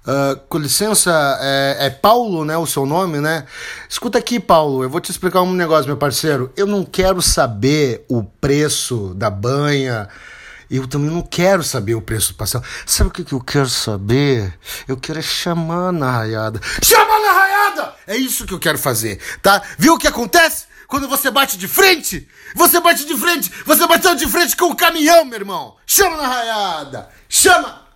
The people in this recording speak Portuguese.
Uh, com licença, é, é, Paulo, né? O seu nome, né? Escuta aqui, Paulo, eu vou te explicar um negócio, meu parceiro. Eu não quero saber o preço da banha. Eu também não quero saber o preço do pastel. Sabe o que, que eu quero saber? Eu quero é chamar na raiada. Chama na raiada! É isso que eu quero fazer, tá? Viu o que acontece? Quando você bate de frente, você bate de frente, você bateu de frente com o caminhão, meu irmão. Chama na raiada! Chama!